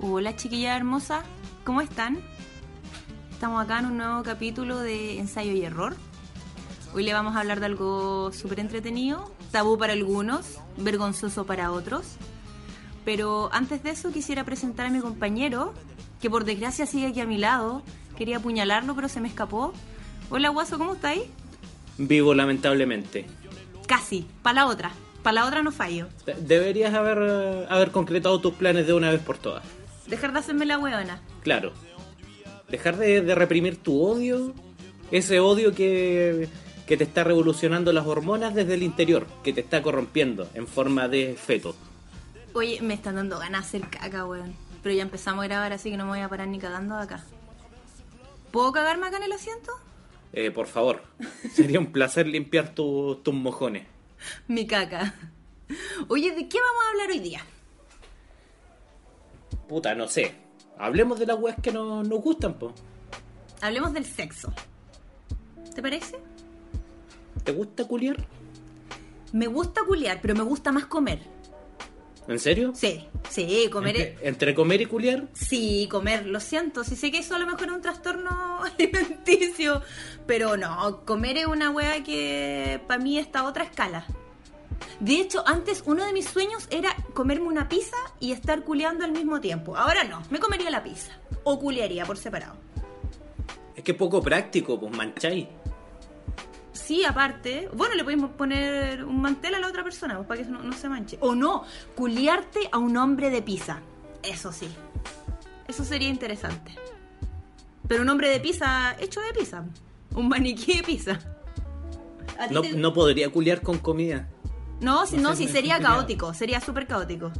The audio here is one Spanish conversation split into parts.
Hola chiquilla hermosa, ¿cómo están? Estamos acá en un nuevo capítulo de Ensayo y Error. Hoy le vamos a hablar de algo súper entretenido, tabú para algunos, vergonzoso para otros. Pero antes de eso quisiera presentar a mi compañero, que por desgracia sigue aquí a mi lado. Quería apuñalarlo, pero se me escapó. Hola Guaso, ¿cómo estáis? Vivo lamentablemente. Casi, para la otra. Para la otra no fallo. De- Deberías haber, haber concretado tus planes de una vez por todas. Dejar de hacerme la hueona. Claro. Dejar de, de reprimir tu odio. Ese odio que, que te está revolucionando las hormonas desde el interior. Que te está corrompiendo en forma de feto. Oye, me están dando ganas de hacer caca, weón. Pero ya empezamos a grabar, así que no me voy a parar ni cagando acá. ¿Puedo cagarme acá en el asiento? Eh, por favor. Sería un placer limpiar tu- tus mojones. Mi caca. Oye, ¿de qué vamos a hablar hoy día? Puta, no sé. Hablemos de las weas que no, nos gustan, po. Hablemos del sexo. ¿Te parece? ¿Te gusta culiar? Me gusta culiar, pero me gusta más comer. ¿En serio? Sí, sí, comer. Entre, entre comer y culiar, Sí, comer, lo siento. Sí sé que eso a lo mejor es un trastorno alimenticio, pero no, comer es una wea que para mí está a otra escala. De hecho, antes uno de mis sueños era comerme una pizza y estar culeando al mismo tiempo. Ahora no, me comería la pizza. O culearía por separado. es que es poco práctico, pues mancháis. Sí, aparte, bueno, le podemos poner un mantel a la otra persona pues, para que no, no se manche. O no, culiarte a un hombre de pizza. Eso sí. Eso sería interesante. Pero un hombre de pizza hecho de pizza. Un maniquí de pizza. ¿A ti No, te- no podría culiar con comida. no, si, no no, sé, si sería caótico. Sería súper caótico.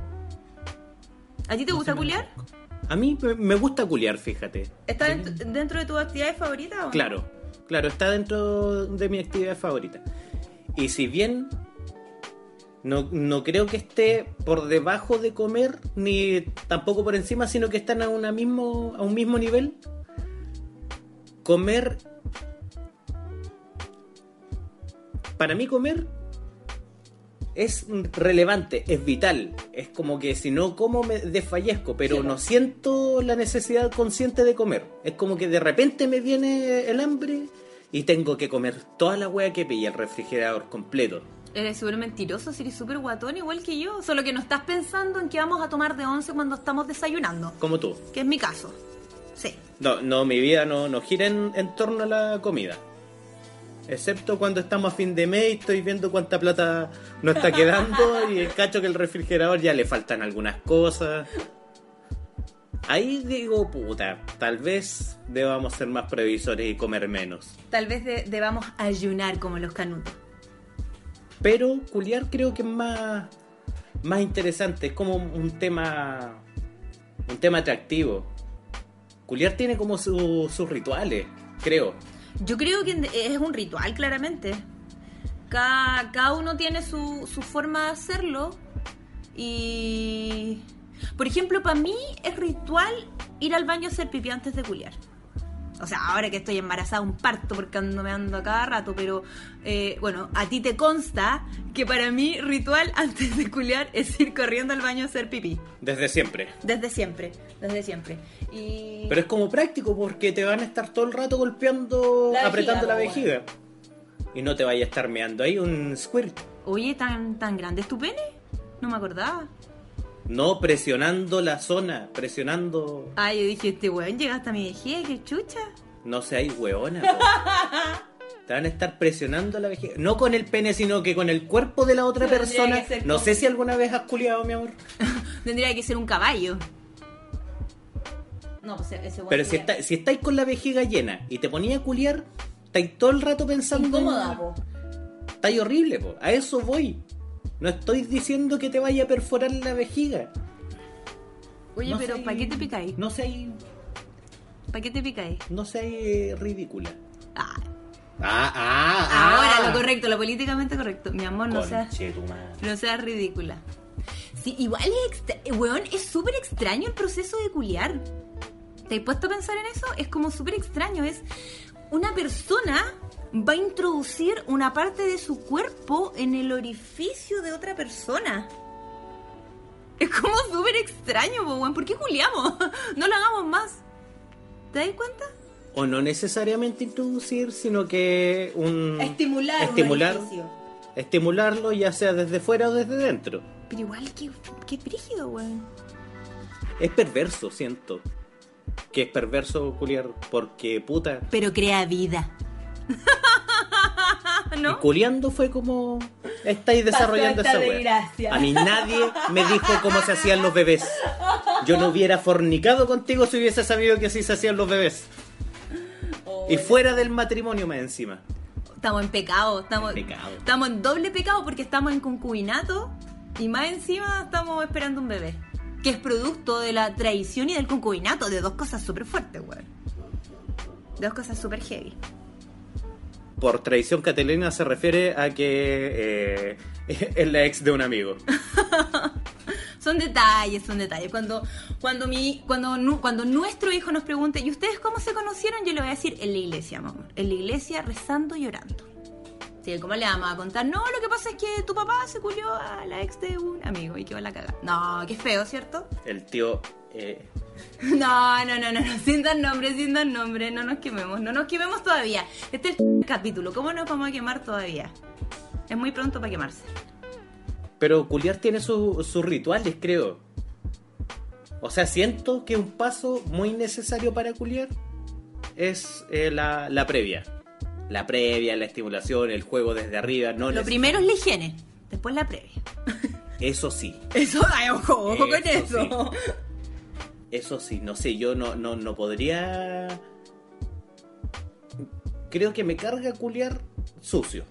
¿A ti te gusta culiar? A mí me- gusta culiar, fíjate. ¿Está dentro, de tus actividades favoritas o? Claro, claro, está dentro de mi actividad favorita. Y si bien no, no creo que esté por debajo de comer, ni tampoco por encima, sino que están a, una mismo, a un mismo nivel, comer... Para mí comer es relevante, es vital. Es como que si no como me desfallezco, pero Sí. no siento la necesidad consciente de comer. Es como que de repente me viene el hambre y tengo que comer toda la hueá que pilla el refrigerador completo. Eres súper mentiroso, si eres súper guatón igual que yo. Solo que no estás pensando en qué vamos a tomar de once cuando estamos desayunando. Como tú. Que es mi caso. Sí. No, no, mi vida no, no gira en, en torno a la comida. Excepto cuando estamos a fin de mes y estoy viendo cuánta plata nos está quedando y cacho que el refrigerador ya le faltan algunas cosas. Ahí digo, puta, tal vez debamos ser más previsores y comer menos. Tal vez de- debamos ayunar como los canutos. Pero culiar creo que es más, más interesante, es como un tema, un tema atractivo. Culiar tiene como su- sus rituales, creo. Yo creo que es un ritual, claramente. Cada, cada uno tiene su, su forma de hacerlo. Y. Por ejemplo, para mí es ritual ir al baño a hacer pipí antes de culiar. O sea, ahora que estoy embarazada, un parto porque ando me ando a cada rato, pero eh, bueno, a ti te consta que para mí ritual antes de culiar es ir corriendo al baño a hacer pipí. Desde siempre. Desde siempre, desde siempre. Y... Pero es como práctico porque te van a estar todo el rato golpeando, La apretando la vejiga. Y no te vaya a estar meando ahí un squirt. Oye, ¿tan, tan grande es tu pene? No me acordaba. No presionando la zona, presionando. Ay, yo dije, este weón llega hasta mi vejez, qué chucha. No seáis hueona. po. te van a estar presionando la vejiga. No con el pene, sino que con el cuerpo de la otra Pero persona. No sé si alguna vez has culiado, mi amor. Tendría que ser un caballo. No, pues ese Pero si, está, si estáis con la vejiga llena y te ponía a culiar, estáis todo el rato pensando. en- Incómoda, po. Estáis horrible, po. A eso voy. No estoy diciendo que te vaya a perforar la vejiga. Oye, No pero seas- ¿para qué te picáis? No seas. ¿Para qué te picáis? No seas ridícula. Ah, Ah, ah, ah. ahora lo correcto, lo políticamente correcto. Mi amor, no seas, no seas ridícula. Sí, igual es extra- weón, es súper extraño el proceso de culiar. ¿Te has puesto a pensar en eso? Es como súper extraño. Es una persona va a introducir una parte de su cuerpo en el orificio de otra persona. Es como súper extraño, po, weón. ¿Por qué culiamos? No lo hagamos más. ¿Te das cuenta? O no necesariamente introducir, sino que un. Estimular, un estimular orificio. estimularlo, ya sea desde fuera o desde dentro. Pero igual, qué, qué brígido, weón. Es perverso, siento. Que es perverso culiar porque puta. Pero crea vida. Y ¿No? culiando fue como estáis desarrollando esa wea. A mí nadie me dijo cómo se hacían los bebés. Yo no hubiera fornicado contigo si hubiese sabido que así se hacían los bebés. Y fuera del matrimonio más encima. Estamos en pecado. Estamos, Pecado. estamos en doble pecado porque estamos en concubinato y más encima estamos esperando un bebé. Que es producto de la traición y del concubinato, de dos cosas súper fuertes, weón. Dos cosas súper heavy. Por traición catalina se refiere a que eh, es la ex de un amigo. Son detalles, son detalles. Cuando, cuando, mi, cuando, cuando nuestro hijo nos pregunte, ¿y ustedes cómo se conocieron? Yo le voy a decir, en la iglesia, mamá. En la iglesia rezando y llorando. Sí, ¿cómo le vamos a contar? No, lo que pasa es que tu papá se culió a la ex de un amigo y quedó la caga. No, qué feo, ¿cierto? El tío. Eh, No, no, no, no, no, sin dar nombre, sin dar nombre, no nos quememos, no nos quememos todavía. Este es el capítulo, ¿cómo nos vamos a quemar todavía? Es muy pronto para quemarse. pero culiar tiene su- sus rituales, creo. O sea, siento que un paso muy necesario para culiar es eh, la, la previa. La previa, la estimulación, el juego desde arriba. No Lo primero es la higiene, después la previa. Eso sí. Eso, ay, ojo, ojo con Eso eso. Eso sí, no sé, yo no, no, no podría. Creo que me carga culiar sucio.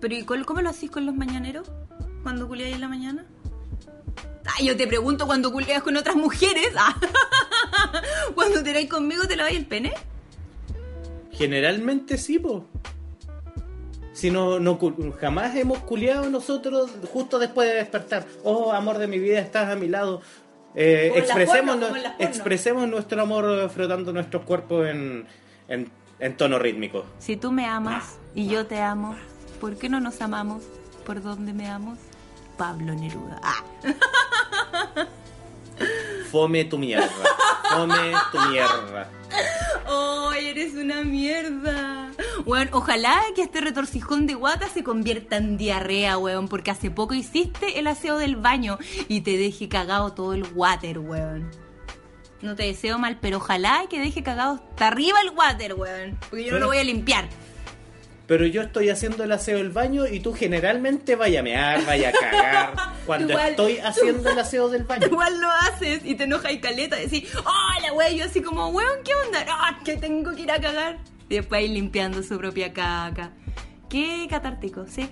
Pero ¿y cómo lo hacís con los mañaneros? ¿Cuando culiáis en la mañana? Ah, yo te pregunto cuando culias con otras mujeres. Ah. Cuando te vais conmigo, ¿te laváis el pene? Generalmente sí, po. Si no, no jamás hemos culiado nosotros justo después de despertar. Oh, amor de mi vida, estás a mi lado. Eh, expresemos, porno, porno. expresemos nuestro amor frotando nuestros cuerpos en, en, en tono rítmico. Si tú me amas y yo te amo, ¿por qué no nos amamos? ¿Por dónde me amos? Pablo Neruda. Ah. Fome tu mierda. Fome tu mierda. ¡Oh, eres una mierda! Weón, ojalá que este retorcijón de guata se convierta en diarrea, weón, porque hace poco hiciste el aseo del baño y te deje cagado todo el water, weón. No te deseo mal, pero ojalá que deje cagado hasta arriba el water, weón, porque yo no lo voy a limpiar. Pero yo estoy haciendo el aseo del baño y tú generalmente vaya a mear, vaya a cagar cuando Igual- estoy haciendo el aseo del baño. Igual lo haces y te enojas y caleta, decís, hola, weón, yo así como, weón, ¿qué onda? No, que tengo que ir a cagar. Y después ahí limpiando su propia caca. Qué catártico, sí.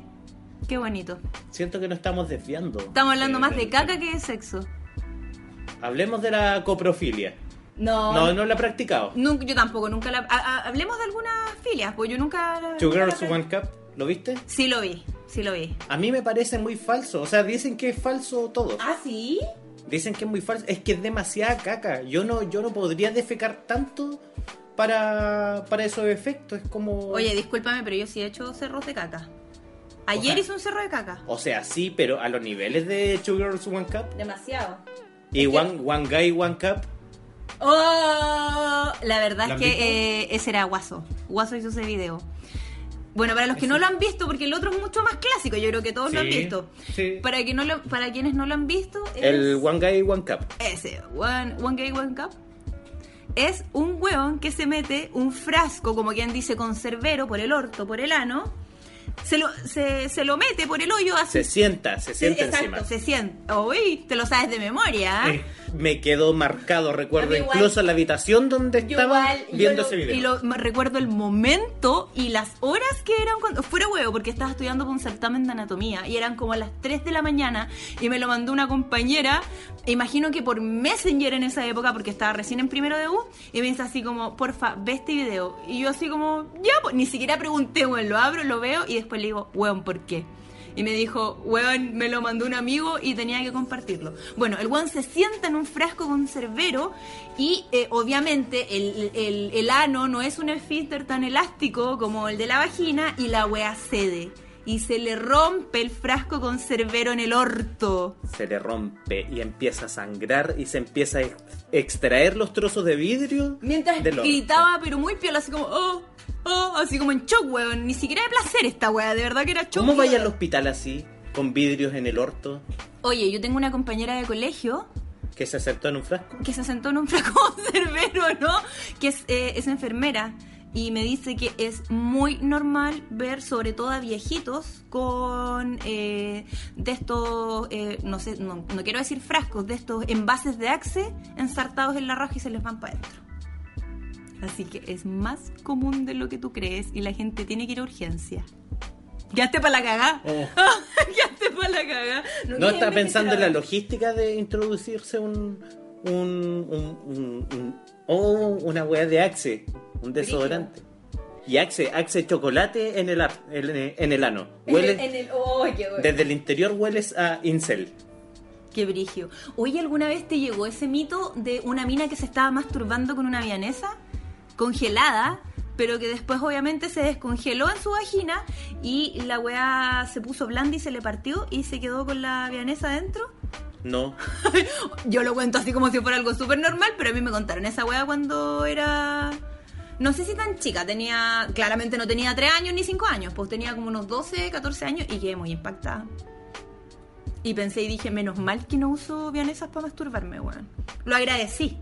Qué bonito. Siento que nos estamos desviando. Estamos hablando Eh, más de caca que de sexo. Hablemos de la coprofilia. No. No, no la he practicado. Nunca, yo tampoco, nunca la... a- a- hablemos de algunas filias, pues yo nunca... la- Two nunca la- Girls, One Cup, ¿lo viste? Sí lo vi, sí lo vi. A mí me parece muy falso. O sea, dicen que es falso todo. ¿Ah, sí? Dicen que es muy falso. Es que es demasiada caca. Yo no, yo no podría defecar tanto para, para esos efectos. Es como. Oye, discúlpame, pero yo sí he hecho cerros de caca. Ayer hice un cerro de caca. O sea, sí, pero a los niveles de Two Girls, One Cup. Demasiado. Y que- one, one Guy, One Cup. Oh, la verdad ¿Lo es que eh, ese era Guaso. Guaso hizo ese video. Bueno, para los que no lo han visto, porque el otro es mucho más clásico, yo creo que todos lo han Sí, visto. sí. Para, que no lo- para quienes no lo han visto, es El One Guy, One Cup. ese, One, one Gay, One Cup. es un hueón que se mete un frasco, como quien dice, conservero por el orto, por el ano, se lo, se, se lo mete por el hoyo así. Se sienta, se sienta Exacto, encima. se sienta. Uy, te lo sabes de memoria. ¿ah? Eh, Me quedó marcado, recuerdo igual. incluso la habitación donde estaba igual, viendo lo- ese video. Y lo, me recuerdo el momento y las horas que eran cuando. Fuera huevo, porque estaba estudiando para un certamen de anatomía y eran como a las 3 de la mañana y me lo mandó una compañera. Imagino que por Messenger en esa época, porque estaba recién en primero de U, y me dice así como, porfa, ve este video. Y yo así como, ya, pues ni siquiera pregunté, weón, lo abro, lo veo y después le digo, weón, ¿por qué? Y me dijo, weón, me lo mandó un amigo y tenía que compartirlo. Bueno, el weón se sienta en un frasco conservero y eh, obviamente el, el- el ano no es un esfínter tan elástico como el de la vagina y la wea cede. Y se le rompe el frasco conservero en el orto. Se le rompe y empieza a sangrar y se empieza a ex- extraer los trozos de vidrio. Mientras del gritaba, pero muy piola, así como, oh, oh, así como en shock, weón. Ni siquiera de placer esta wea, de verdad que era shock. ¿Cómo vaya al hospital así, con vidrios en el orto, Oye, yo tengo una compañera de colegio que se aceptó en un frasco? que se sentó en un frasco cerbero, ¿no? Que es, eh, es enfermera. Y me dice que es muy normal ver, sobre todo a viejitos, con eh, de estos, eh, no sé, no, no quiero decir frascos, de estos envases de Axe ensartados en la raja y se les van para adentro. Así que es más común de lo que tú crees y la gente tiene que ir a urgencia. Quedaste para la cagá. Oh. Quedaste para la cagá. ¿No quieres está pensando en la logística de introducirse un... un, un, un- un- oh, una weá de Axe, un desodorante? Y Axe, Axe chocolate en el, ar- en, en el ano. Huele, En el, oh, qué bueno. desde el interior hueles a incel. Qué brigio. Oye, ¿alguna vez te llegó ese mito de una mina que se estaba masturbando con una vianesa congelada, pero que después obviamente se descongeló en su vagina y la weá se puso blanda y se le partió y se quedó con la vianesa adentro? No, Yo lo cuento así como si fuera algo súper normal, pero a mí me contaron esa weá cuando era... No sé si tan chica, tenía... Claramente no tenía 3 años ni 5 años, pues tenía como unos 12, 14 años y quedé muy impactada. Y pensé y dije, menos mal que no uso vianesas para masturbarme, weón. Lo agradecí.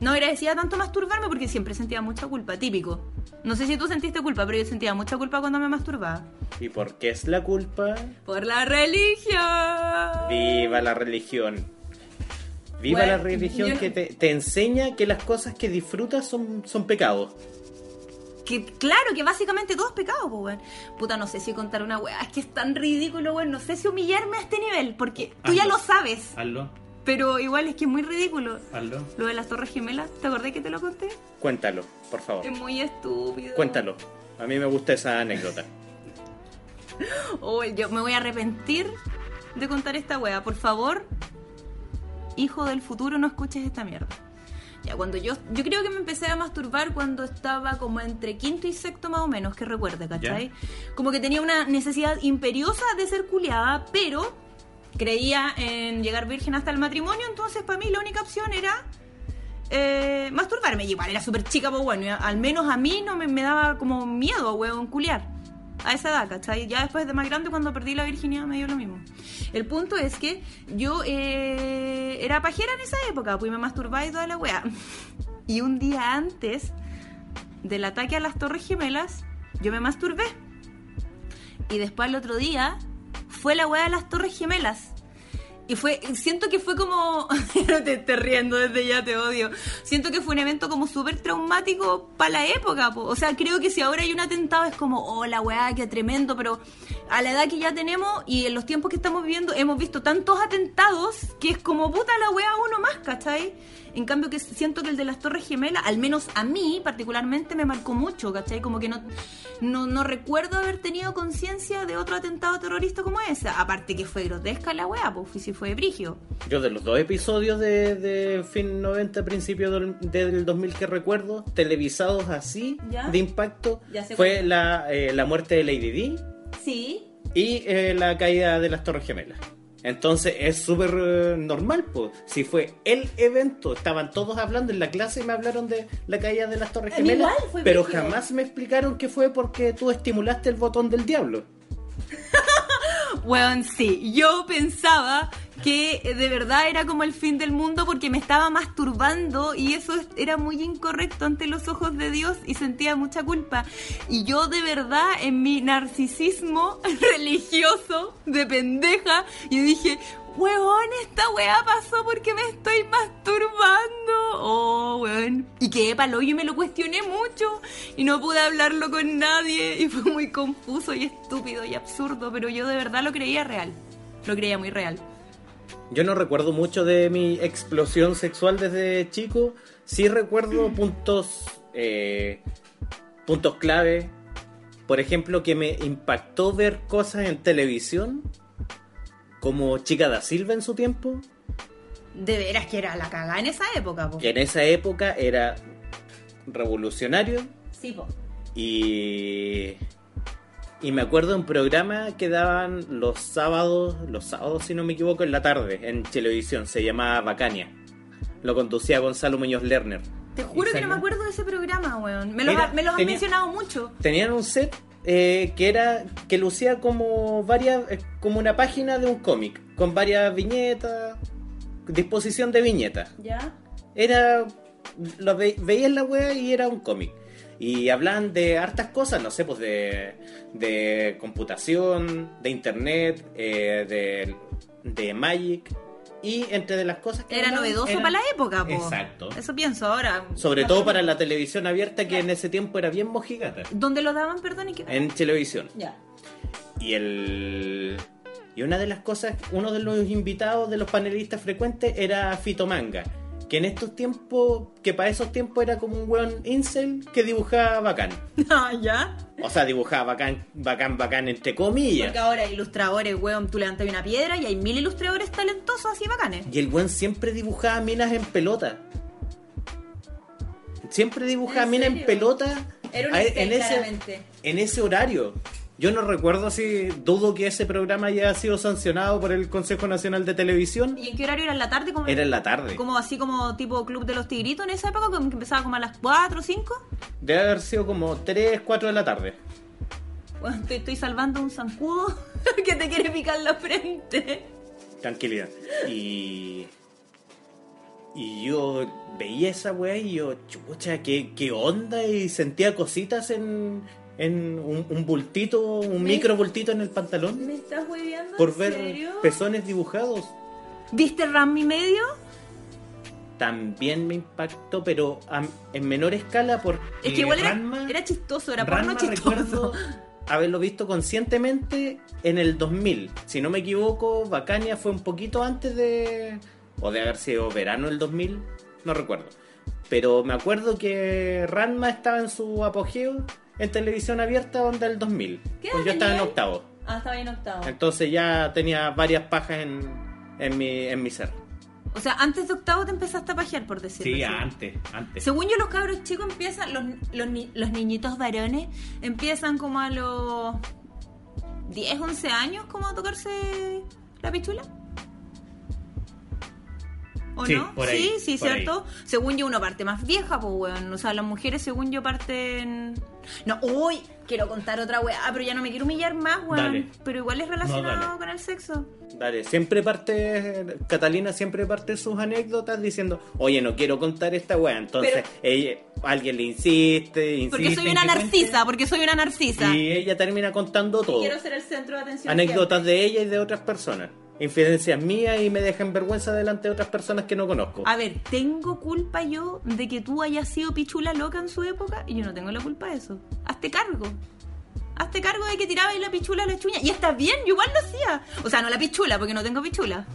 No agradecía tanto masturbarme porque siempre sentía mucha culpa, típico. No sé si tú sentiste culpa, pero yo sentía mucha culpa cuando me masturbaba. ¿y por qué es la culpa? Por la religión. Viva la religión. Viva Bueno, la religión yo- que te, te enseña que las cosas que disfrutas son, son pecados. Que claro, que básicamente todo es pecado, pues, weón. Puta, no sé si contar una weá. Es que es tan ridículo, weón. No sé si humillarme a este nivel, porque tú ya lo sabes. Hazlo, Pero igual es que es muy ridículo. hazlo. Lo de las Torres Gemelas, ¿te acordás que te lo conté? Cuéntalo, por favor. Es muy estúpido. Cuéntalo. A mí me gusta esa anécdota. Oh, yo me voy a arrepentir de contar esta wea. Por favor, hijo del futuro, no escuches esta mierda. Ya, cuando yo, yo creo que me empecé a masturbar cuando estaba como entre quinto y sexto más o menos, que recuerde, ¿cachai? Como que tenía una necesidad imperiosa de ser culiada, pero creía en llegar virgen hasta el matrimonio, entonces para mí la única opción era eh, masturbarme. Y igual era súper chica, pues bueno, al menos a mí no me, me daba como miedo, weón, culiar. A esa edad, ¿cachai? Ya después de más grande, cuando perdí la virginidad, me dio lo mismo. El punto es que yo eh, era pajera en esa época, pues me masturbaba y toda la weá. Y un día antes del ataque a las Torres Gemelas, yo me masturbé. Y después el otro día fue la weá de las Torres Gemelas. Y fue, siento que fue como, te estés riendo desde ya, te odio. Siento que fue un evento como súper traumático para la época. po. O sea, creo que si ahora hay un atentado es como, oh, la weá, qué tremendo, pero a la edad que ya tenemos y en los tiempos que estamos viviendo hemos visto tantos atentados que es como puta la weá uno más, ¿cachai? En cambio que siento que el de las Torres Gemelas, al menos a mí particularmente, me marcó mucho, ¿cachai? Como que no, no, no recuerdo haber tenido conciencia de otro atentado terrorista como ese. Aparte que fue grotesca la weá, pues si fue brigio. Yo de los dos episodios de, de fin 90, principio del, del 2000 que recuerdo, televisados así, ¿Ya? de impacto, Ya fue la, eh, la muerte de Lady Di Sí. y eh, la caída de las Torres Gemelas. Entonces es súper eh, normal, pues. Si fue el evento, estaban todos hablando en la clase y me hablaron de la caída de las Torres A mí Gemelas, igual fue pero brígido. jamás me explicaron que fue porque tú estimulaste el botón del diablo. Weón, sí. Yo pensaba que eh, de verdad era como el fin del mundo porque me estaba masturbando y eso es- era muy incorrecto ante los ojos de Dios y sentía mucha culpa. Y yo de verdad en mi narcisismo religioso de pendeja, yo dije, huevón, esta weá pasó porque me estoy masturbando. Oh, weón. Y quedé palo y me lo cuestioné mucho y no pude hablarlo con nadie y fue muy confuso y estúpido y absurdo, pero yo de verdad lo creía real. Lo creía muy real. Yo no recuerdo mucho de mi explosión sexual desde chico. Sí recuerdo puntos, eh, puntos clave. Por ejemplo, que me impactó ver cosas en televisión, como Chica da Silva en su tiempo, De veras que era la cagada en esa época, po. que en esa época era revolucionario Sí, po. y y me acuerdo de un programa que daban los sábados, los sábados si no me equivoco, en la tarde en televisión, se llamaba Bacania. Lo conducía Gonzalo Muñoz Lerner. Te juro que no me acuerdo de ese programa, weón. Me los, Era- ha- me los han mencionado mucho. Tenían un set eh, que era que lucía como varias eh, como una página de un cómic con varias viñetas, disposición de viñetas. ¿Ya? Era lo ve, veías la wea y era un cómic. Y hablan de hartas cosas, no sé, pues de, de computación, de internet, eh, de, de Magic. Y entre de las cosas que Era hablaban novedoso para la época, po. Exacto. Eso pienso ahora. Sobre todo para la televisión abierta que en ese tiempo era bien mojigata. ¿Dónde lo daban, perdón? ¿Y qué? En televisión. Ya. Y el. Y una de las cosas, uno de los invitados de los panelistas frecuentes era Fito Manga. Que en estos tiempos, que para esos tiempos era como un weón incel que dibujaba bacán. Ah, ¿ya? O sea, dibujaba bacán, bacán, bacán entre comillas. Porque ahora hay ilustradores, weón, tú levantas una piedra y hay mil ilustradores talentosos así bacanes. Y el weón siempre dibujaba minas en pelota. Siempre dibujaba ¿En minas en pelota Era un a- incel, en, ese, claramente. en ese horario. Yo no recuerdo si dudo que ese programa haya sido sancionado por el Consejo Nacional de Televisión. ¿Y en qué horario era en la tarde? Como, Era en la tarde. Como así como tipo Club de los Tigritos en esa época, que empezaba como a las 4 o 5. Debe haber sido como 3, 4 de la tarde. Bueno, te estoy salvando un zancudo que te quiere picar la frente. Tranquilidad. Y. Y yo veía esa weá y yo, chucha, ¿qué, qué onda? Y sentía cositas en, en un, un bultito, un Me- micro bultito en el pantalón. ¿Me estás hueveando? Por ¿En ver serio? pezones dibujados. ¿Viste Ram y medio? También me impactó, pero a- en menor escala porque Es que igual era, Ranma- era chistoso, era porno chistoso. recuerdo haberlo visto conscientemente en el 2000. Si no me equivoco, Bacania fue un poquito antes de... O de haber sido verano del 2000, no recuerdo. Pero me acuerdo que Ranma estaba en su apogeo en televisión abierta onda el 2000. ¿Qué Pues yo estaba en octavo. Ah, estaba en octavo. Entonces ya tenía varias pajas en, en, mi, en mi ser. O sea, antes de octavo te empezaste a pajear, por decirlo Sí, así. antes, antes. Según yo, los cabros chicos empiezan, los, los, los niñitos varones empiezan como a los 10, 11 años como a tocarse la pichula. ¿O Sí, no? por ahí, sí, sí, por ¿cierto? Según yo, una parte más vieja, pues, weón. O sea, las mujeres, según yo, parten... No, uy, quiero contar otra weá, pero ya no me quiero humillar más, weón. Dale. Pero igual es relacionado con el sexo. Dale, siempre parte, Catalina siempre parte sus anécdotas diciendo, oye, no quiero contar esta weá. Entonces, Pero- ella, alguien le insiste, insiste. Porque soy una narcisa, porque soy una narcisa. Y ella termina contando todo. Quiero ser el centro de atención. Anécdotas de ella y de otras personas. Infidencias mías y me dejan vergüenza delante de otras personas que no conozco. A ver, ¿tengo culpa yo de que tú hayas sido pichula loca en su época? Y yo no tengo la culpa de eso. Hazte cargo. Hazte cargo de que tiraba ahí la pichula a la chuña. Y está bien, yo igual lo hacía. O sea, no la pichula, porque no tengo pichula.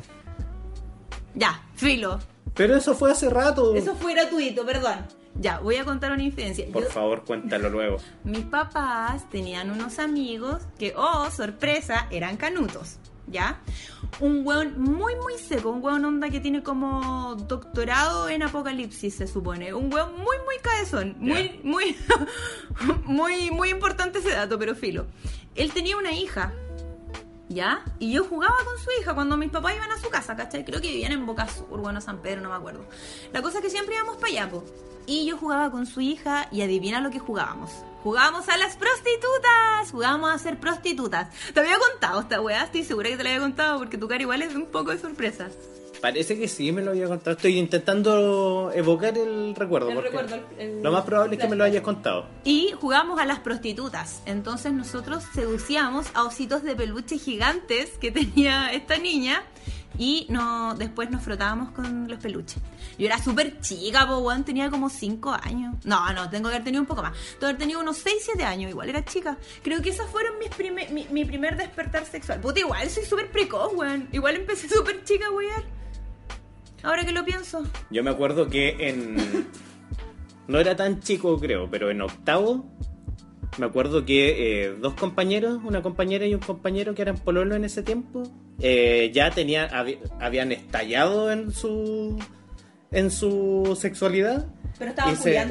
Ya, filo. Pero eso fue hace rato. Eso fue gratuito, perdón. Ya, voy a contar una infidencia. Por Yo- favor, cuéntalo luego. mis papás tenían unos amigos que, oh, sorpresa, eran canutos, ¿ya? Un weón muy, muy seco, un weón onda que tiene como doctorado en apocalipsis, se supone. Un weón muy, muy cabezón, muy, muy, muy, muy importante ese dato, pero filo. Él tenía una hija ¿Ya? Y yo jugaba con su hija cuando mis papás iban a su casa, ¿cachai? Creo que vivían en Boca Sur, bueno, San Pedro, no me acuerdo. La cosa es que siempre íbamos para allá, po. Y yo jugaba con su hija y adivina lo que jugábamos. Jugábamos a las prostitutas, jugábamos a ser prostitutas. Te había contado esta weá, estoy segura que te la había contado porque tu cara igual es un poco de sorpresa. Parece que sí, me lo había contado. Estoy intentando evocar el recuerdo. El porque recuerdo, el- el lo más probable es que me lo hayas contado. Y jugábamos a las prostitutas. Entonces nosotros seducíamos a ositos de peluche gigantes que tenía esta niña y no, después nos frotábamos con los peluches. Yo era súper chica, po, weón, tenía como 5 años. No, no, tengo que haber tenido un poco más. Tengo que haber tenido unos 6, 7 años, igual era chica. Creo que esos fueron mis prime- mi, mi primer despertar sexual. Puta, igual soy súper precoz, weón. Igual empecé súper chica, weón. Ahora que lo pienso. Yo me acuerdo que en. No era tan chico, creo, pero en octavo. Me acuerdo que eh, dos compañeros, una compañera y un compañero que eran pololo en ese tiempo, eh, ya tenían, habían estallado en su en su sexualidad. ¿Pero estaban se-?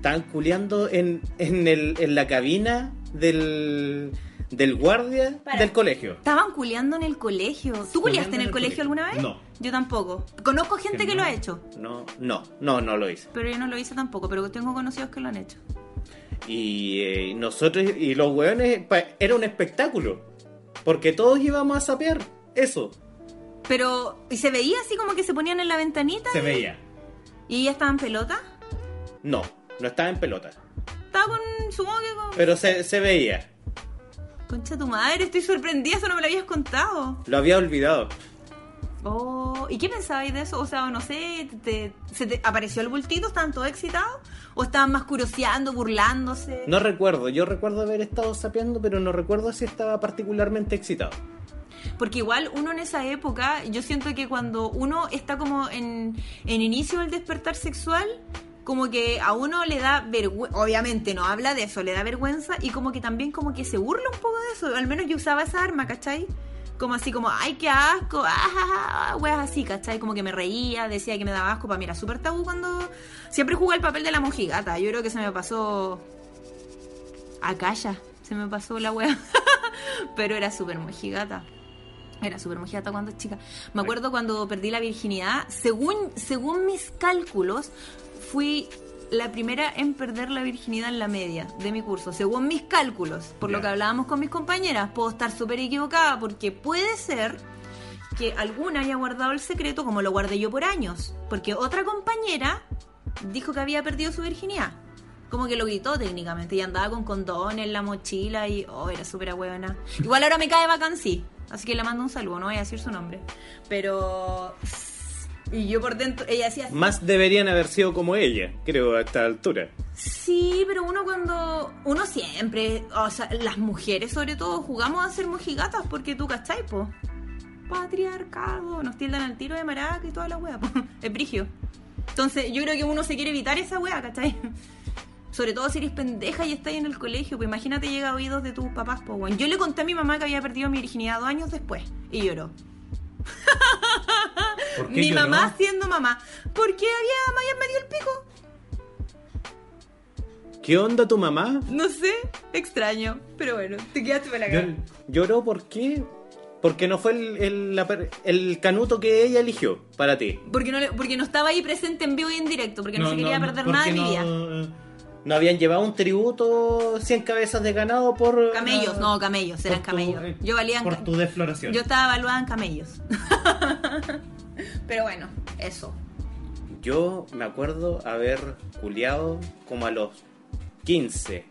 Estaban culeando en, en, el, en la cabina del, del guardia Para. del colegio. Estaban culeando en el colegio. ¿Tú culiaste en el colegio alguna vez? No. Yo tampoco. Conozco gente que, Que lo ha hecho, No, no, no, no lo hice. pero yo no lo hice tampoco, pero tengo conocidos que lo han hecho. Y eh, nosotros y los hueones, era un espectáculo. Porque todos íbamos a sapear eso. Pero, ¿y se veía así como que se ponían en la ventanita? Se veía. ¿Y ella estaba en pelota? No, no estaba en pelota. Estaba con, supongo que con... Pero se, se veía. Concha tu madre, estoy sorprendida, eso no me lo habías contado. Lo había olvidado. Oh, ¿y qué pensabais de eso? O sea, no sé, te- ¿se te apareció el bultito? ¿Estaban todos excitados? ¿O estaban más curioseando, burlándose? No recuerdo. Yo recuerdo haber estado sapeando, pero no recuerdo si estaba particularmente excitado. Porque igual uno en esa época, yo siento que cuando uno está como en, en inicio del despertar sexual, como que a uno le da vergüenza, obviamente no habla de eso, le da vergüenza y como que también como que se burla un poco de eso, al menos yo usaba esa arma, ¿cachai? Como así como, ay, qué asco, ah, weas así, ¿cachai? Como que me reía, decía que me daba asco, para mí era súper tabú cuando siempre jugué el papel de la mojigata, yo creo que se me pasó a calla, se me pasó la wea, pero era súper mojigata. Era súper mojigata cuando chica. Me acuerdo cuando perdí la virginidad. Según, según mis cálculos, fui la primera en perder la virginidad en la media de mi curso. Según mis cálculos, por lo que hablábamos con mis compañeras. Puedo estar súper equivocada porque puede ser que alguna haya guardado el secreto como lo guardé yo por años. Porque otra compañera dijo que había perdido su virginidad. Como que lo gritó técnicamente y andaba con condón en la mochila y oh, era súper buena. Igual ahora me cae sí. Así que le mando un saludo, no voy a decir su nombre. Pero... Y yo por dentro, ella decía... Más deberían haber sido como ella, creo, a esta altura. Sí, pero uno cuando... Uno siempre, o sea, las mujeres sobre todo, jugamos a ser mojigatas porque tú, ¿cachai, po? Patriarcado, nos tildan al tiro de maraca y toda la wea, po. Es brigio. Entonces, yo creo que uno se quiere evitar esa wea, ¿cachai? Sobre todo si eres pendeja y estás en el colegio, pues imagínate llega a oídos de tus papás, bueno. Yo le conté a mi mamá que había perdido mi virginidad dos años después y lloró. ¿Por qué Mi mamá siendo mamá. Porque había, me habían metido el pico. ¿Qué onda tu mamá? No sé, extraño. Pero bueno, te quedaste para la cara. Llor- ¿Lloró por qué? Porque no fue el, el, la per- el canuto que ella eligió para ti. Porque no, porque no estaba ahí presente en vivo y en directo, porque no, se quería perder porque nada de mi vida. no, no habían llevado un tributo 100 cabezas de ganado por... Camellos, no, camellos, eran tu- camellos. eh, Yo valía en Por tu defloración. Yo estaba evaluada en camellos. Pero bueno, eso. Yo me acuerdo haber culiado como a los 15.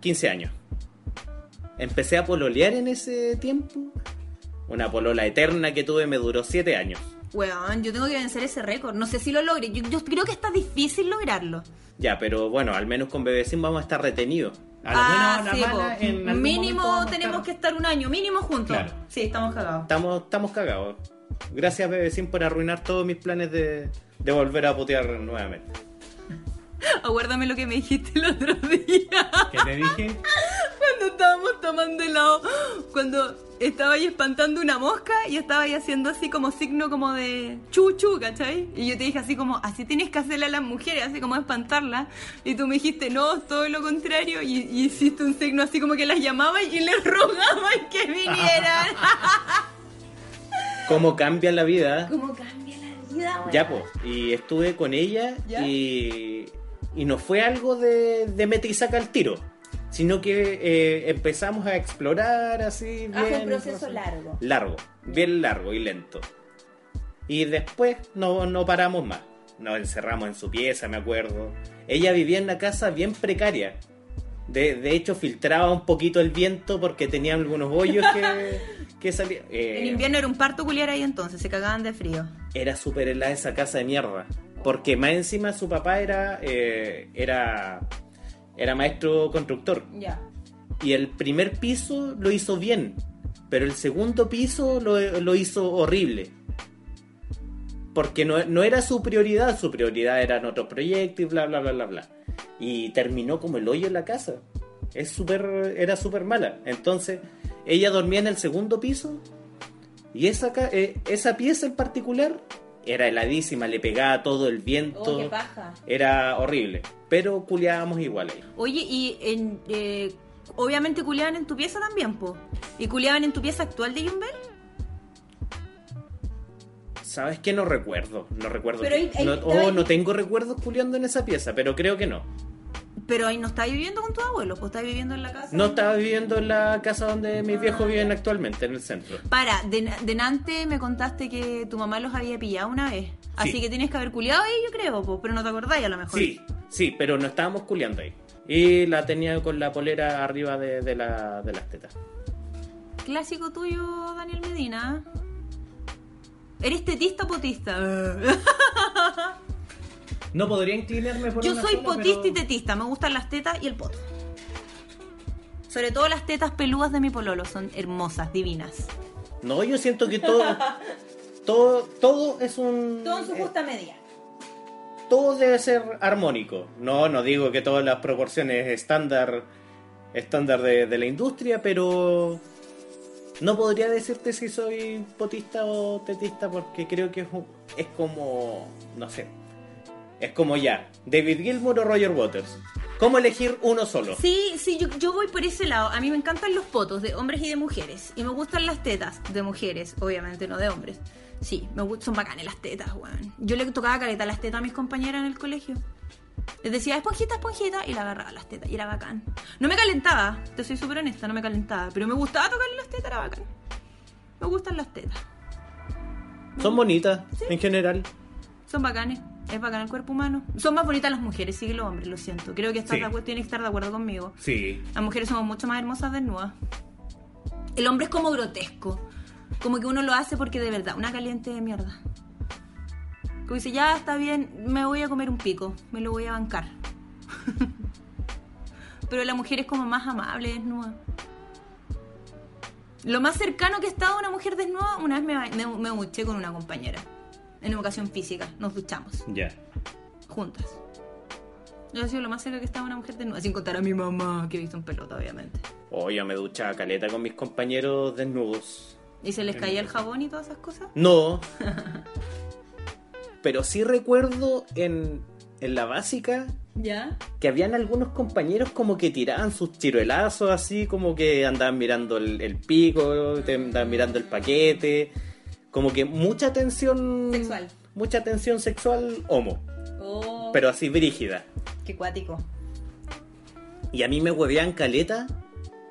15 años. Empecé a pololear en ese tiempo. Una polola eterna que tuve me duró 7 años. Weón, yo tengo que vencer ese récord. No sé si lo logre. Yo, yo creo que está difícil lograrlo. Ya, pero bueno, al menos con Bebecín vamos a estar retenidos. A Ah, sí, mala, en Mínimo tenemos estar- que estar un año, mínimo juntos. Claro. Sí, estamos cagados. Estamos, estamos cagados. Gracias, Bebecín, por arruinar todos mis planes de, de volver a putear nuevamente. Aguárdame lo que me dijiste el otro día. ¿Qué te dije? Cuando estábamos tomando helado. cuando estaba ahí espantando una mosca y estaba ahí haciendo así como signo como de chuchu, ¿cachai? Y yo te dije así como, así tienes que hacerle a las mujeres, así como espantarlas. Y tú me dijiste, no, todo lo contrario. Y, y hiciste un signo así como que las llamaba y les rogaba que vinieran. ¿Cómo cambia la vida? ¿Cómo cambia la vida? Ya, pues. Y estuve con ella ¿Ya? y, y no fue algo de, de mete y saca al tiro, sino que eh, empezamos a explorar así. Ah, fue bien, un proceso así. largo. Largo, bien largo y lento. Y después no, no paramos más. Nos encerramos en su pieza, me acuerdo. Ella vivía en una casa bien precaria. De, de hecho, filtraba un poquito el viento porque tenía algunos hoyos que, que. Eh, En invierno era un parto culiar ahí entonces, se cagaban de frío. era súper helada esa casa de mierda. Porque más encima su papá era, eh, era, era maestro constructor. Ya. Y el primer piso lo hizo bien, pero el segundo piso lo, lo hizo horrible. Porque no, no era su prioridad, su prioridad eran otros proyectos y bla, bla, bla, bla, bla. Y terminó como el hoyo en la casa. Es súper, era súper mala. Entonces, ella dormía en el segundo piso y esa, eh, esa pieza en particular era heladísima, le pegaba todo el viento. Oh, qué paja. Era horrible, pero culiábamos igual ahí. Oye, y en, eh, obviamente culiaban en tu pieza también, po. ¿Y culiaban en tu pieza actual de Jumbel? ¿Sabes qué? No recuerdo. No recuerdo. Pero ahí- ahí no, estaba oh, no tengo recuerdos culiando en esa pieza, pero creo que no. Pero ahí no estás viviendo con tus abuelos, pues estás viviendo en la casa. No estaba viviendo en la casa donde mis viejos viven actualmente, en el centro. Para, de, delante me contaste que tu mamá los había pillado una vez. Así Sí. que tienes que haber culiado ahí, yo creo, po, pero no te acordáis a lo mejor. Sí, sí, pero no estábamos culiando ahí. Y la tenía con la polera arriba de, de la, de las tetas. Clásico tuyo, Daniel Medina. ¿Eres tetista o potista? No podría inclinarme por Yo una soy potista pero- y tetista, me gustan las tetas y el poto. Sobre todo las tetas peludas de mi pololo, son hermosas, divinas. No, yo siento que todo... todo, todo es un... Todo en su eh, justa medida. todo debe ser armónico. No, no digo que todas las proporciones estándar estándar de, de la industria, pero no podría decirte si soy potista o tetista porque creo que es, un- es como, no sé, es como ya, David Gilmour o Roger Waters. ¿Cómo elegir uno solo? Sí, sí, yo, yo voy por ese lado. A mí me encantan los potos de hombres y de mujeres. Y me gustan las tetas de mujeres, obviamente, no de hombres. Sí, me gustan, son bacanes las tetas, weón. Yo le tocaba caleta las tetas a mis compañeras en el colegio. Les decía, esponjita, esponjita, y la agarraba las tetas, y era bacán. No me calentaba, te soy súper honesta, no me calentaba, pero me gustaba tocarle las tetas, era bacán. Me gustan las tetas, Son bonitas en general. son bacanes, es bacán el cuerpo humano. Son más bonitas las mujeres, sí que los hombres, lo siento. Creo que estás Sí. de acuerdo- tienes que estar de acuerdo conmigo. Sí. Las mujeres somos mucho más hermosas desnudas. El hombre es como grotesco. Como que uno lo hace porque de verdad, una caliente de mierda. Como dice, ya está bien, me voy a comer un pico, me lo voy a bancar. Pero la mujer es como más amable, desnuda. Lo más cercano que he estado a una mujer desnuda, una vez me, me, me con una compañera. En educación física, nos duchamos Ya. juntas. Yo ha sido lo más cerca que estaba una mujer desnuda, sin contar a mi mamá, que he visto en pelota, obviamente. Oh, yo me duchaba caleta con mis compañeros desnudos. ¿Y se les caía el jabón y todas esas cosas? No. Pero sí recuerdo en, en la básica ¿Ya? que habían algunos compañeros como que tiraban sus chiruelazos así, como que andaban mirando el, el pico, te andaban mirando el paquete, como que mucha tensión Sexual. mucha tensión sexual homo, Oh, pero así brígida. qué cuático. Y a mí me hueveaban caleta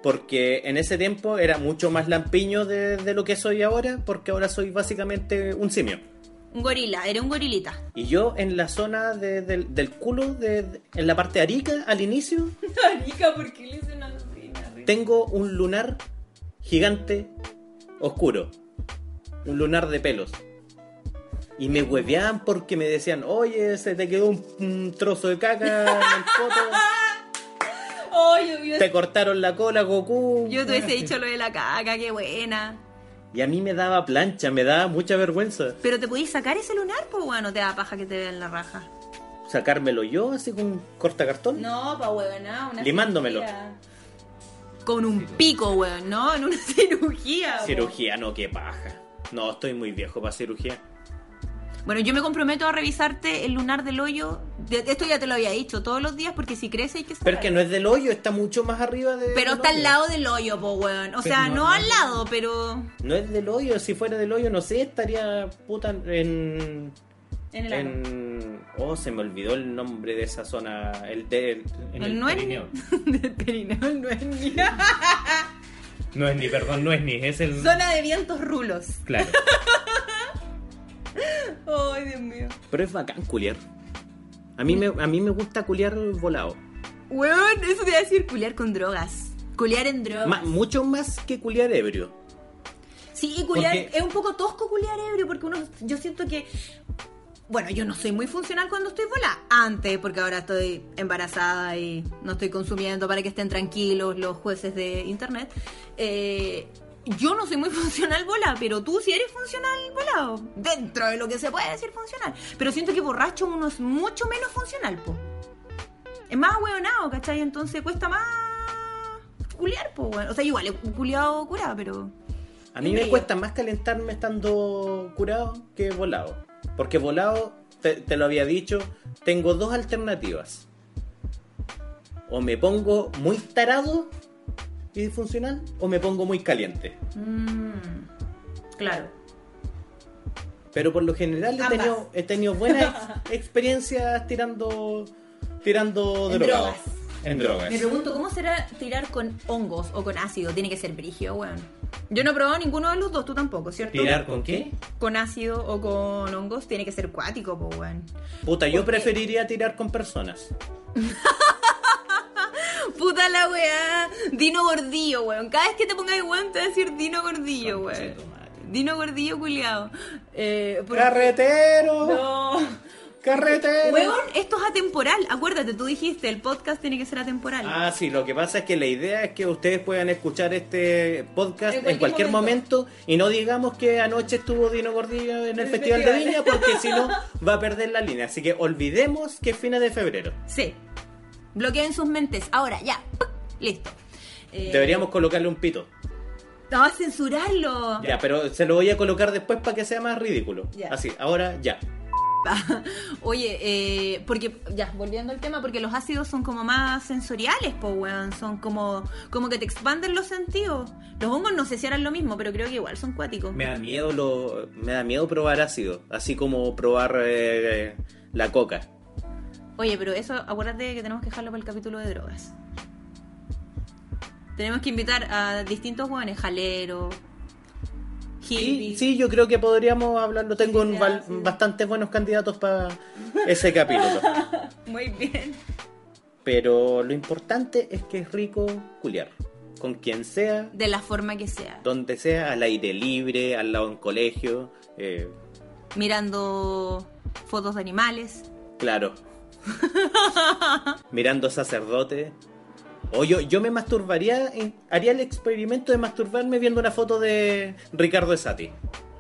porque en ese tiempo era mucho más lampiño de, de lo que soy ahora, porque ahora soy básicamente un simio. Un gorila, era un gorilita. Y yo en la zona de- del, del culo, de, en la parte arica, al inicio, Marica, ¿por qué le hice una tengo un lunar gigante oscuro. Un lunar de pelos. Y me hueveaban porque me decían, oye, se te quedó un, un trozo de caca en el foto. Oh, yo, Te cortaron la cola, Goku. yo te hubiese dicho lo de la caca, qué buena. Y a mí me daba plancha, me daba mucha vergüenza. Pero te podías sacar ese lunar, pues bueno, te da paja que te vean la raja. Sacármelo yo así con un cortacartón. No, pa huevona, una Limándomelo. cirugía. con un pico, weón, ¿no? En una cirugía. Cirugía, no, qué paja. No, estoy muy viejo para cirugía. Bueno, yo me comprometo a revisarte el lunar del hoyo. Esto ya te lo había dicho todos los días porque si crece hay que Pero es que no es del hoyo, está mucho más arriba de. Pero está al lado del hoyo, po, weón. O sea, no, al lado, pero No es del hoyo, si fuera del hoyo, no sé, estaría puta en. en el. En. Oh, se me olvidó el nombre de esa zona. El de. En El el, no es- perineo. Del perineo, no es ni. Perdón, no es ni, es el... Zona de vientos rulos. Claro. Ay, Dios mío. Pero es bacán culiar. A mí me, a mí me gusta culiar volado. Weón, eso te iba a decir culiar con drogas. Culiar en drogas. Ma- mucho más que culiar ebrio. Sí, y culiar Porque- es un poco tosco culiar ebrio porque uno yo siento que bueno, yo no soy muy funcional cuando estoy volada. Antes, porque ahora estoy embarazada y no estoy consumiendo para que estén tranquilos los jueces de internet. Eh, yo no soy muy funcional volada, pero tú sí eres funcional volado. Dentro de lo que se puede decir funcional. Pero siento que borracho uno es mucho menos funcional, po. Es más hueonado, ¿cachai? Entonces cuesta más culiar, po. O sea, igual he culiado curada, pero... A mí me cuesta más calentarme estando curado que volado. Porque volado, te, te lo había dicho, tengo dos alternativas. O me pongo muy tarado y disfuncional, o me pongo muy caliente. Mm, claro. Pero por lo general he tenido, he tenido buenas ex- experiencias tirando tirando drogas. drogas. En drogas. Me pregunto, ¿cómo será tirar con hongos o con ácido? Tiene que ser brigio, weón. Yo no he probado ninguno de los dos, tú tampoco, ¿cierto? ¿Tirar con qué? Con ácido o con hongos tiene que ser cuático, po, weón. Puta, yo preferiría tirar con personas. Puta la weá. Dino Gordillo, weón. Cada vez que te pongas weón te va a decir Dino Gordillo, weón. Dino Gordillo culiado. Eh, ¡Carretero! No. ¡Carretero! Weón, esto es atemporal. Acuérdate, tú dijiste, el podcast tiene que ser atemporal. Ah, sí, lo que pasa es que la idea es que ustedes puedan escuchar este podcast En en cualquier momento. y no digamos que anoche estuvo Dino Gordillo en el el Festival de. Viña porque si no va a perder la línea. Así que olvidemos que es fines de febrero. Sí. Bloqueen sus mentes. Ahora, ya. ¡Puc! Listo. Eh, Deberíamos colocarle un pito. No, censurarlo. Ya, pero se lo voy a colocar después para que sea más ridículo. Ya. Así, ahora ya. Oye, eh, porque, ya, volviendo al tema, porque los ácidos son como más sensoriales, po, weón. Son como, como que te expanden los sentidos. Los hongos no sé si harán lo mismo, pero creo que igual son cuáticos. Me da miedo lo, me da miedo probar ácido, así como probar eh, la coca. Oye, pero eso, acuérdate que tenemos que dejarlo para el capítulo de drogas. Tenemos que invitar a distintos hueones, jaleros, Sí, yo creo que podríamos hablarlo. Tengo un val- bastantes buenos candidatos para ese capítulo. Muy bien. Pero lo importante es que es rico culiar. Con quien sea, De la forma que sea. donde sea, al aire libre, al lado de un colegio. eh, Mirando fotos de animales. claro. Mirando sacerdote. O yo, yo me masturbaría, haría el experimento de masturbarme viendo una foto de Ricardo Esati.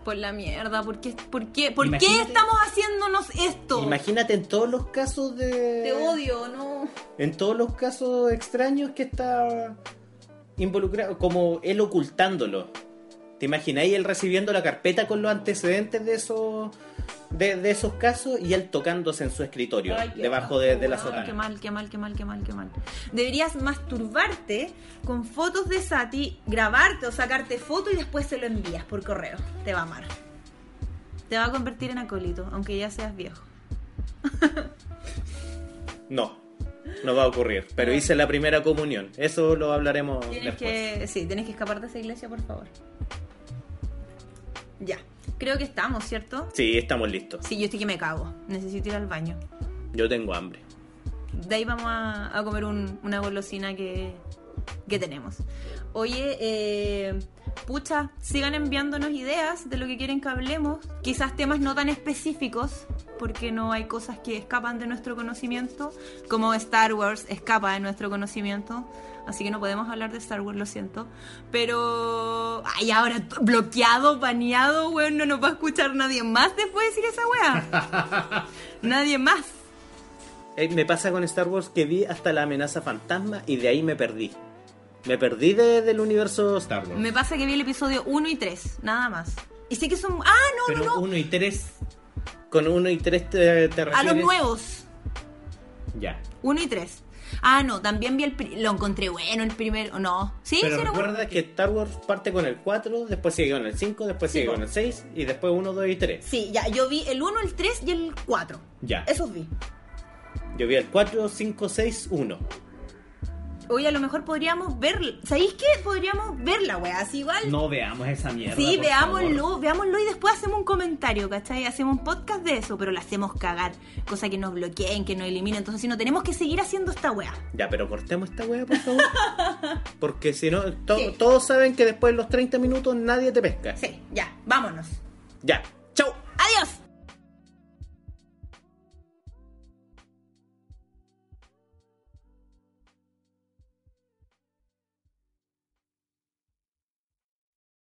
Por la mierda, ¿por qué, por qué, por qué Imagínate- estamos haciéndonos esto? Imagínate en todos los casos de... Te odio, ¿no? en todos los casos extraños que está involucrado, como él ocultándolo. ¿Te imagináis él recibiendo la carpeta con los antecedentes de esos de, de esos casos y él tocándose en su escritorio, Ay, debajo de, de la sotana? Qué mal, qué mal, qué mal, qué mal, qué mal. Deberías masturbarte con fotos de Sati, grabarte o sacarte foto y después se lo envías por correo. Te va a amar. Te va a convertir en acólito, aunque ya seas viejo. No, no va a ocurrir. Pero hice la primera comunión. Eso lo hablaremos Tienes después. que, sí, tienes que escapar de esa iglesia, por favor. Ya, creo que estamos, ¿cierto? Sí, estamos listos. Sí, yo estoy que me cago. Necesito ir al baño. Yo tengo hambre. De ahí vamos a, a comer un- una golosina que, que tenemos. Oye, eh, pucha, sigan enviándonos ideas de lo que quieren que hablemos. Quizás temas no tan específicos, porque no hay cosas que escapan de nuestro conocimiento, como Star Wars escapa de nuestro conocimiento. Así que no podemos hablar de Star Wars, lo siento. Pero. Ay, ahora bloqueado, baneado, weón. No nos va a escuchar nadie más después de decir esa wea. nadie más. Eh, me pasa con Star Wars que vi hasta la amenaza fantasma y de ahí me perdí. Me perdí de- del universo Star Wars. Me pasa que vi el episodio 1 y 3, nada más. Y sé que son... Ah, no, Pero no, no. uno y tres. Con uno y tres te, te A los nuevos. Ya. 1 y 3. Ah, no, también vi el... Lo encontré bueno el primero. No. Sí, Pero sí, era bueno. recuerda que Star Wars parte con el 4, después sigue con el 5, después Sí, sigue con el 6 y después 1, 2 y 3. Sí, ya, yo vi el 1, el 3 y el 4. Ya. Esos vi. Yo vi el 4, 5, 6, 1. Oye, a lo mejor podríamos ver... ¿Sabéis qué? Podríamos verla, wea. Así igual... No veamos esa mierda. Sí, por veámoslo, favor. veámoslo y después hacemos un comentario, ¿cachai? Hacemos un podcast de eso, pero lo hacemos cagar. Cosa que nos bloqueen, que nos eliminen. Entonces, si no, tenemos que seguir haciendo esta wea. Ya, pero cortemos esta wea, por favor. Porque si no, to- Sí. todos saben que después de los 30 minutos nadie te pesca. Sí, ya, vámonos. Ya. Chau. ¡Adiós!